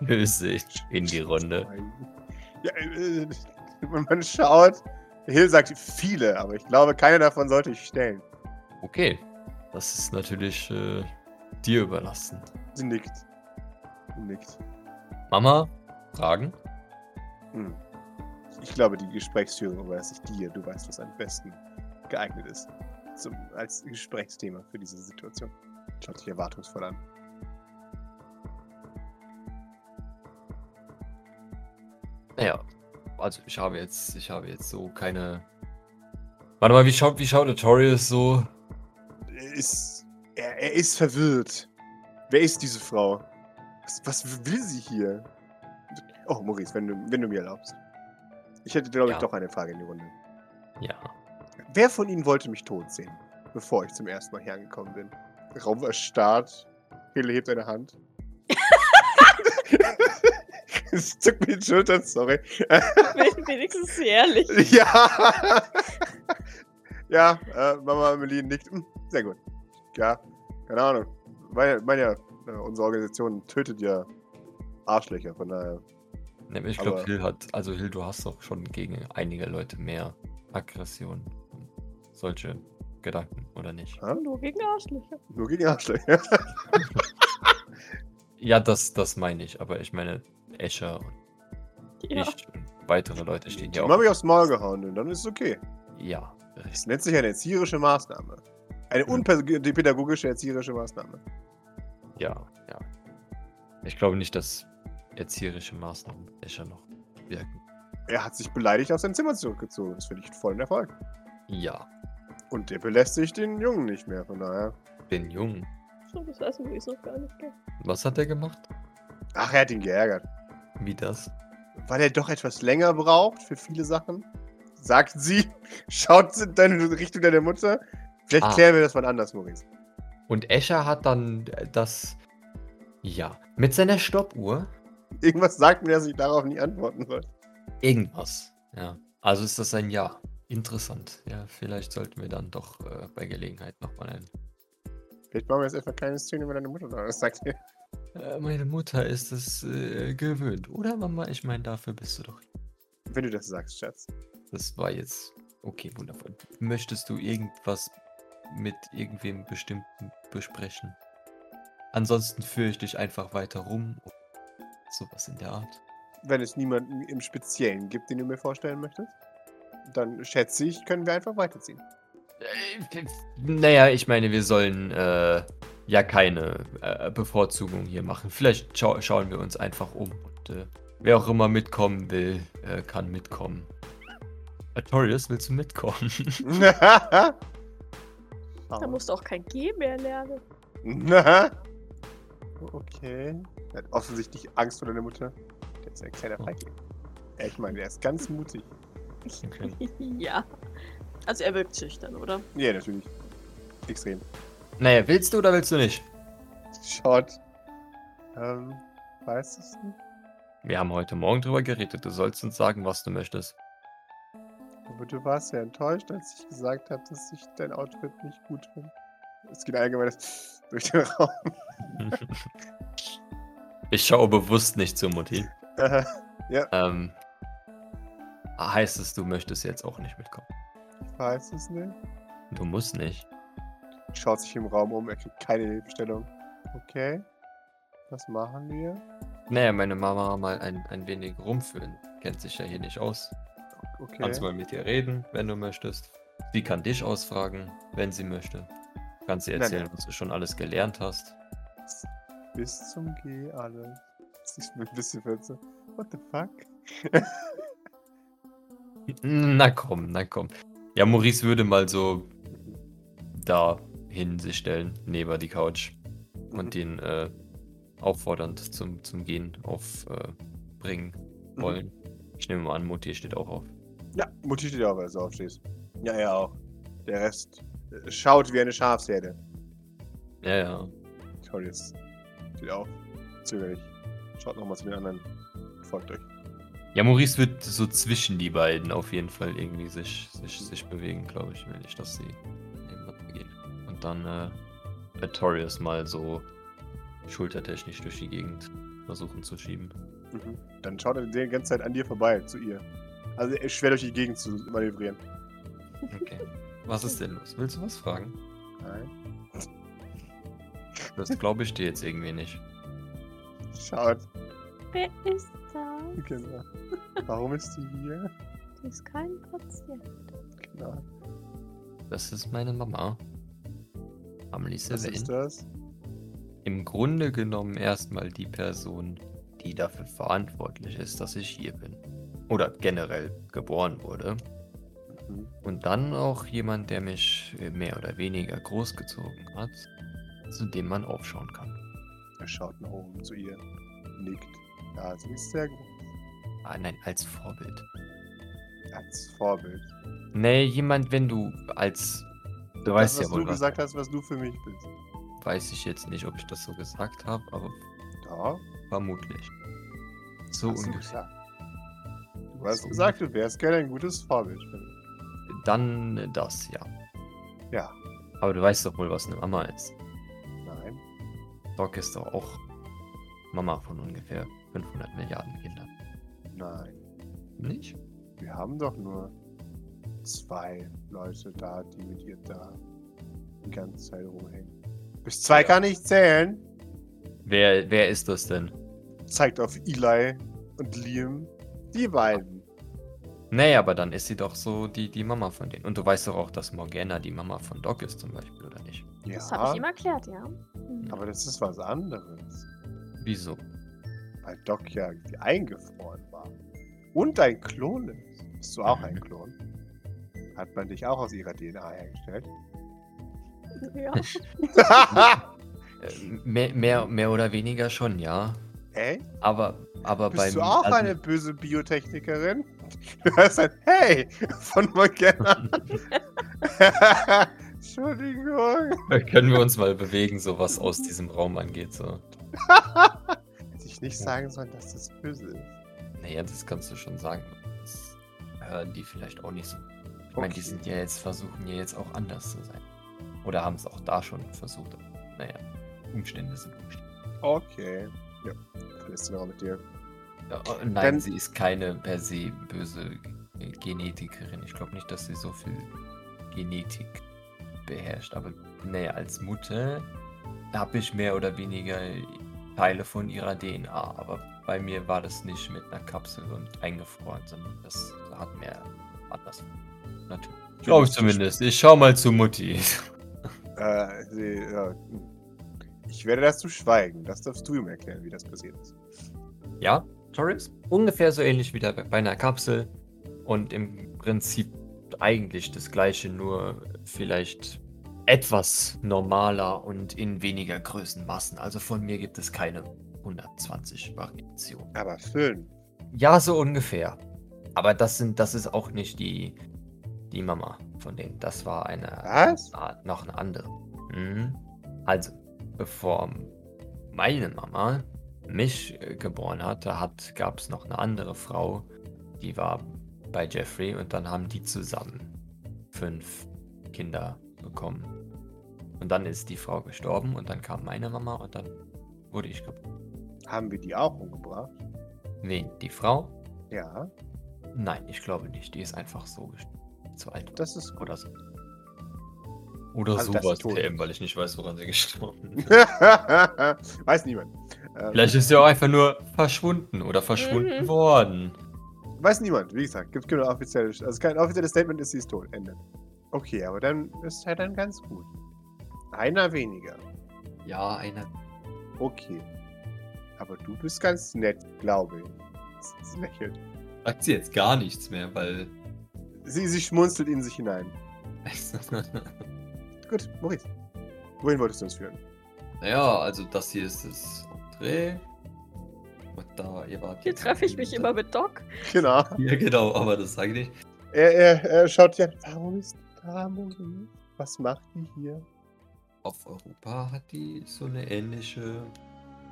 böse in die Runde. Ja, äh, wenn man schaut, Hill sagt viele, aber ich glaube, keine davon sollte ich stellen. Okay. Das ist natürlich äh, dir überlassen. Sie nickt. Sie nickt. Mama, Fragen? Hm. Ich glaube, die Gesprächsführung weiß ich dir. Du weißt, was am besten geeignet ist. Zum, als Gesprächsthema für diese Situation. Schaut sich erwartungsvoll an. Naja, also ich habe jetzt, ich habe jetzt so keine. Warte mal, wie schaut, wie schaut Notorious so? Er ist, er, er ist verwirrt. Wer ist diese Frau? Was, was will sie hier? Oh, Maurice, wenn du, wenn du mir erlaubst. Ich hätte, glaube ich, Ja. doch eine Frage in die Runde. Ja. Wer von Ihnen wollte mich tot sehen, bevor ich zum ersten Mal hier angekommen bin? Raum erstarrt. Hill hebt eine Hand. Es zuckt mir die Schultern, sorry. Wenigstens ehrlich. ja. ja, äh, Mama Amelie nickt. Hm, Sehr gut. Ja, keine Ahnung. Meine, meine äh, unsere Organisation tötet ja Arschlöcher, von daher. Ne, Ich glaube, Hill hat, also Hill, du hast doch schon gegen einige Leute mehr Aggression. und Solche Gedanken, oder nicht? Nur gegen Arschlöcher. Nur gegen Arschlöcher. Ja, das, das meine ich, aber ich meine, Escher und Ja. ich und weitere Leute stehen Die ja haben auch. mich aufs Maul gehauen und dann ist es okay. Ja, Das richtig. nennt sich eine erzieherische Maßnahme. Eine unpädagogische erzieherische Maßnahme. Ja, ja. Ich glaube nicht, dass erzieherische Maßnahmen Escher noch wirken. Er hat sich beleidigt aus sein Zimmer zurückgezogen. Das finde ich vollen Erfolg. Ja, Und der belästigt den Jungen nicht mehr, von daher. bin jung. So, das weiß ich noch gar nicht. gell? Was hat er gemacht? Ach, er hat ihn geärgert. Wie das? Weil er doch etwas länger braucht für viele Sachen. Sagt sie, schaut in deine Richtung deiner Mutter. Vielleicht Ah. klären wir das mal anders, Maurice. Und Escher hat dann das. Ja, mit seiner Stoppuhr. Irgendwas sagt mir, dass ich darauf nie antworten soll. Irgendwas. Ja. Also ist das ein Ja. Interessant. Ja, vielleicht sollten wir dann doch äh, bei Gelegenheit nochmal ein. Vielleicht machen wir jetzt einfach keine Szene über deine Mutter. was sagt ihr? Äh, meine Mutter ist es äh, gewöhnt. Oder Mama? Ich meine, dafür bist du doch. Wenn du das sagst, Schatz. Das war jetzt. Okay, wundervoll. Möchtest du irgendwas mit irgendwem bestimmten besprechen? Ansonsten führe ich dich einfach weiter rum. Sowas in der Art. Wenn es niemanden im Speziellen gibt, den du mir vorstellen möchtest, dann schätze ich, können wir einfach weiterziehen. Äh, Naja, ich meine, wir sollen äh, ja keine äh, Bevorzugung hier machen. Vielleicht schau schauen wir uns einfach um. Und, äh, wer auch immer mitkommen will, äh, kann mitkommen. Artorius, willst du mitkommen? Da oh. musst du auch kein G mehr lernen. Na? Okay. Er hat offensichtlich Angst vor deiner Mutter. Der ist ein kleiner Feigling. Ja, ich meine, der ist ganz mutig. Okay. ja. Also er wirkt schüchtern, oder? Ja, natürlich. Extrem. Naja, willst du oder willst du nicht? Schaut. Ähm, weiß es nicht. Wir haben heute Morgen drüber geredet. Du sollst uns sagen, was du möchtest. Aber du warst ja enttäuscht, als ich gesagt habe, dass ich dein Outfit nicht gut finde. Es geht allgemein durch den Raum. Ich schaue bewusst nicht zu Mutti. Äh, Ähm, heißt es, du möchtest jetzt auch nicht mitkommen? ich weiß es nicht. Du musst nicht. Schaut sich im Raum um, er kriegt keine Hilfestellung. Okay. Was machen wir? Naja, meine Mama mal ein, ein wenig rumführen. Kennt sich ja hier nicht aus. Okay. Kannst mal mit ihr reden, wenn du möchtest. Sie kann dich ausfragen, wenn sie möchte. Kannst ihr Nein, erzählen, nein. was du schon alles gelernt hast. Bis zum G alles. Ich bin ein bisschen verwirrt. What the fuck? Na komm, na komm. Ja, Maurice würde mal so da hin sich stellen, neben die Couch und Mhm. ihn äh, auffordernd zum, zum Gehen aufbringen äh, Mhm. wollen. Ich nehme mal an, Mutti steht auch auf. Ja, Mutti steht auch, weil du aufstehst. Ja, er auch. Der Rest äh, schaut wie eine Schafsherde. Ja, ja. Schaut jetzt. Steht auf. Zögerlich. Schaut nochmal zu den anderen. Folgt euch. Ja, Maurice wird so zwischen die beiden auf jeden Fall irgendwie sich, sich, sich bewegen, glaube ich, will ich, gehen. Und dann äh, Artorius mal so schultertechnisch durch die Gegend versuchen zu schieben. Mhm. Dann schaut er die ganze Zeit an dir vorbei, zu ihr. Also er ist schwer durch die Gegend zu manövrieren. Okay. Was ist denn los? Willst du was fragen? Nein. Das glaube ich dir jetzt irgendwie nicht. Schaut. Wer ist da? Genau. Warum ist die hier? Die ist kein Patient. Genau. Das ist meine Mama. Amelie Was ist Sylvain. das? Im Grunde genommen erstmal die Person, die dafür verantwortlich ist, dass ich hier bin. Oder generell geboren wurde. Mhm. Und dann auch jemand, der mich äh, mehr oder weniger großgezogen hat, zu dem man aufschauen kann. Er schaut nach oben zu ihr. Nickt. Ja, sie ist sehr groß. Ah, nein, als Vorbild. Als Vorbild. Nee, jemand, wenn du als. Du das, weißt was ja wohl, du was. gesagt hast, was du für mich bist. Weiß ich jetzt nicht, ob ich das so gesagt habe, aber Ja, vermutlich. So hast du ungefähr. gesagt. Du hast So gesagt, du wärst gerne ein gutes Vorbild. Dann das, ja. Ja. Aber du weißt doch wohl, was eine Mama ist. Nein. Doc ist doch auch Mama von ungefähr 500 Milliarden Kindern. Nein. Nicht? Wir haben doch nur zwei Leute da, die mit ihr da die ganze Zeit rumhängen. Bis zwei Ja. kann ich zählen. Wer, wer ist das denn? Zeigt auf Eli und Liam. Die beiden. Nee, aber dann ist sie doch so die, die Mama von denen. Und du weißt doch auch, dass Morgana die Mama von Doc ist zum Beispiel, oder nicht? Ja, Das habe ich ihm erklärt, ja. Mhm. aber das ist was anderes. Wieso? Weil Doc ja eingefroren war. Und ein Klon ist. Bist du auch ein Mhm. Klon? Hat man dich auch aus ihrer DNA hergestellt? Ja. Äh, mehr, mehr, mehr oder weniger schon, ja. Ey? Aber, aber Bist beim. du auch also- eine böse Biotechnikerin? Du hast ein Hey von Morgana. Entschuldigung. Können wir uns mal bewegen, so was aus diesem Raum angeht, so. Hätte ich nicht sagen sollen, dass das böse ist. Naja, das kannst du schon sagen. Das hören die vielleicht auch nicht so. Ich meine, die sind ja jetzt, versuchen ja jetzt auch anders zu sein. Oder haben es auch da schon versucht. Naja, Umstände sind Umstände. Okay. Ja, verlässt du noch mit dir. Ja, äh, nein, Dann- sie ist keine per se böse Genetikerin. Ich glaube nicht, dass sie so viel Genetik beherrscht. Aber naja, als Mutter habe ich mehr oder weniger Teile von ihrer DNA. Aber bei mir war das nicht mit einer Kapsel und eingefroren, sondern das hat mehr anders. Natürlich. Glaube ich zumindest. Ich schau mal zu Mutti. Äh, sie, ja. Ich werde dazu schweigen. Das darfst du ihm erklären, wie das passiert ist. Ja, Torres? Ungefähr so ähnlich wie bei einer Kapsel. Und im Prinzip eigentlich das gleiche, nur vielleicht etwas normaler und in weniger Größenmassen. Also von mir gibt es keine 120 Variationen. Aber fünf. Ja, so ungefähr. Aber das sind, das ist auch nicht die, die Mama von denen. Das war eine Was? Ah, noch eine andere. Mhm. Also, bevor meine Mama mich äh, geboren hatte, hat gab es noch eine andere Frau, die war bei Jeffrey und dann haben die zusammen fünf Kinder bekommen. Und dann ist die Frau gestorben und dann kam meine Mama und dann wurde ich geboren. Haben wir die auch umgebracht? Wen? Die Frau? Ja, Nein, ich glaube nicht. Die ist einfach so gestorben. Zu alt das ist gut. oder so. Oder Also, dass sie sowas, TM, weil ich nicht weiß, woran sie gestorben ist. Weiß niemand. Ähm, Vielleicht ist sie auch einfach nur verschwunden oder verschwunden Mhm. worden. Weiß niemand, wie gesagt, gibt keine offizielle, also kein offizielles Statement ist, sie ist tot. Ende. Okay, aber dann ist ja dann ganz gut. Einer weniger. Ja, einer. Okay. Aber du bist ganz nett, glaube ich. Sie lächelt. Sagt sie jetzt gar nichts mehr, weil. Sie, sie schmunzelt in sich hinein. Gut, Maurice. Wohin wolltest du uns führen? naja, also das hier ist das Entree. Und da, ihr wart Hier treffe ich mich immer mit Doc. Genau. Ja, genau, aber das sage ich nicht. Er, er, er schaut ja. Warum ist da Maurice? Was macht die hier? Auf Europa hat die so eine ähnliche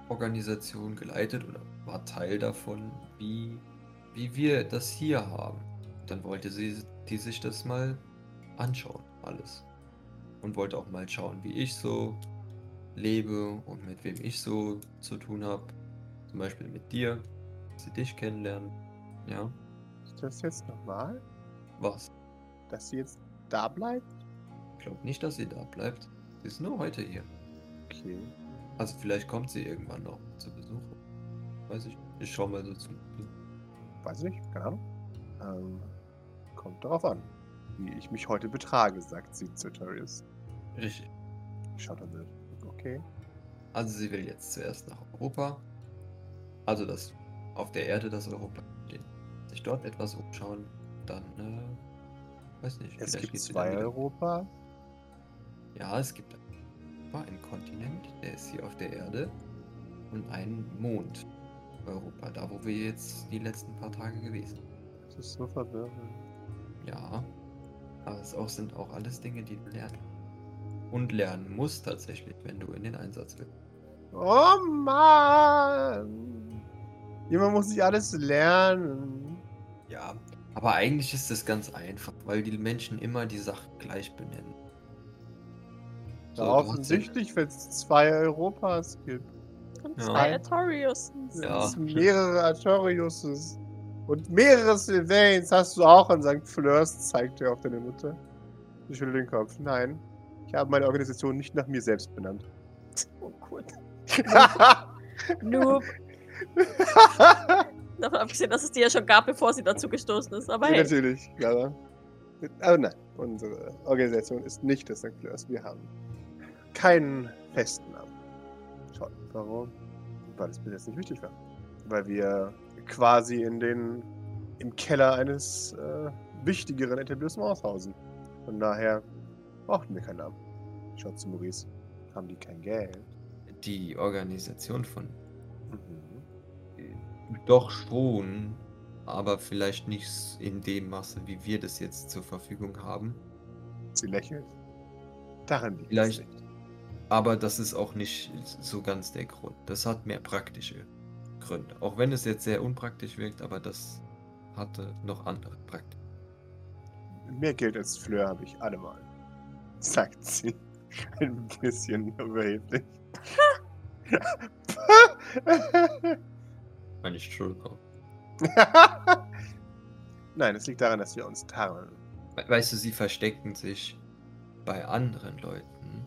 Organisation geleitet oder war Teil davon, wie, wie wir das hier haben. Dann wollte sie die sich das mal anschauen, alles. Und wollte auch mal schauen, wie ich so lebe und mit wem ich so zu tun habe. Zum Beispiel mit dir, dass sie dich kennenlernen. Ja, Ist das jetzt normal? was? Dass sie jetzt da bleibt? Ich glaube nicht, dass sie da bleibt. Sie ist nur heute hier. Okay. Also vielleicht kommt sie irgendwann noch zu Besuch. Weiß ich nicht. Ich schau mal so zum. Weiß ich nicht, keine Ahnung. Ähm, kommt darauf an, wie ich mich heute betrage, sagt sie zu Torius. Richtig. Schaut er wild. Okay. Also sie will jetzt zuerst nach Europa. Also das auf der Erde das Europa stehen. Sich dort etwas umschauen. Dann, äh, weiß nicht. Es gibt zwei Europa. Ja, es gibt einen Kontinent, der ist hier auf der Erde. Und einen Mond. Europa, da wo wir jetzt die letzten paar Tage gewesen sind. Das ist so verwirrend. Ja. Aber es auch, sind auch alles Dinge, die du lernen. Und lernen musst tatsächlich, wenn du in den Einsatz willst. Oh Mann! Jemand muss sich alles lernen. Ja. Aber eigentlich ist es ganz einfach, weil die Menschen immer die Sachen gleich benennen. Ja, du hast offensichtlich, wenn es zwei Europas gibt. Und Ja. zwei Artorius. Ja. Es mehrere Artoriuses. Und mehrere Sylvains hast du auch in St. Fleurs, zeigt er auf deine Mutter. Ich schüttel den Kopf. Nein, ich habe meine Organisation nicht nach mir selbst benannt. Oh gut. Noob. Davon abgesehen, dass es die ja schon gab, bevor sie dazu gestoßen ist. Aber Ja, hey. natürlich, klar. Aber nein, unsere Organisation ist nicht das St. Fleurs. Wir haben keinen festen Namen. Warum? Weil es bis jetzt nicht wichtig war. Weil wir quasi in den im Keller eines äh, wichtigeren Etablissements hausen. Von daher brauchten wir keinen Namen. Schaut zu Maurice. Haben die kein Geld? Die Organisation von Mhm. Doch schon, aber vielleicht nicht in dem Maße, wie wir das jetzt zur Verfügung haben. Sie lächelt. Daran liegt Vielleicht- es nicht. Aber das ist auch nicht so ganz der Grund. Das hat mehr praktische Gründe. Auch wenn es jetzt sehr unpraktisch wirkt, aber das hatte noch andere Praktik. Mehr Geld als Fleur habe ich allemal. Sagt sie. Ein bisschen überheblich. Meine Entschuldigung. Nein, es liegt daran, dass wir uns tarnen. We- Weißt du, sie verstecken sich bei anderen Leuten.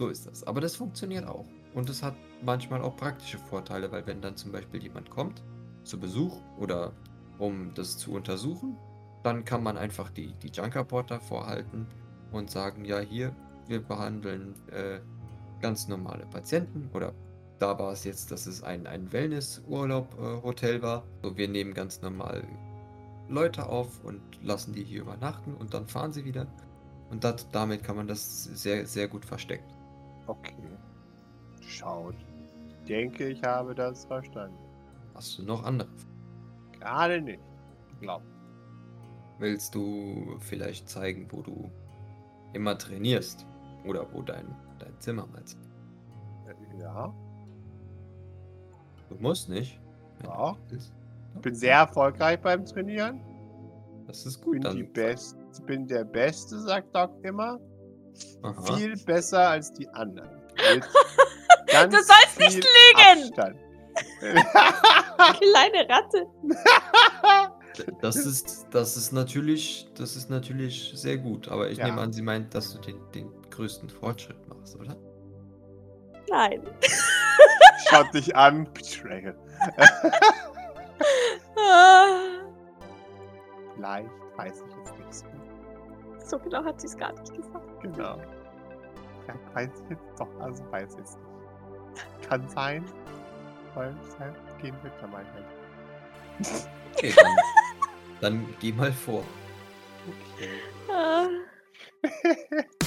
So ist das. Aber das funktioniert auch. Und es hat manchmal auch praktische Vorteile, weil wenn dann zum Beispiel jemand kommt zu Besuch oder um das zu untersuchen, dann kann man einfach die, die Junkerporter vorhalten und sagen, ja hier, wir behandeln äh, ganz normale Patienten oder da war es jetzt, dass es ein, ein Wellness-Urlaub-Hotel war. So, wir nehmen ganz normal Leute auf und lassen die hier übernachten und dann fahren sie wieder. Und dat, damit kann man das sehr, sehr gut verstecken. Okay. Schaut. Ich denke, ich habe das verstanden. Hast du noch andere? Gerade nicht. Glaub. Willst du vielleicht zeigen, wo du immer trainierst? Oder wo dein, dein Zimmer mal ist? Äh, Ja. Du musst nicht. Ja. Ich bin sehr erfolgreich beim Trainieren. Das ist Bin, gut. die Best, bin der Beste, sagt Doc immer. Aha. Viel besser als die anderen. Du sollst nicht lügen! Abstand. Kleine Ratte. Das ist, das ist natürlich, das ist natürlich sehr gut. Aber ich Ja. nehme an, sie meint, dass du den, den größten Fortschritt machst, oder? Nein. Schaut dich an. Betrayal. Vielleicht weiß ich es nicht so. So genau hat sie es gar nicht gesagt. Genau. Vielleicht weiß ich jetzt doch, also weiß ich es nicht. Kann sein, weil halt gehen wird, dann mal halt. Okay, dann, dann geh mal vor. Okay. Ah.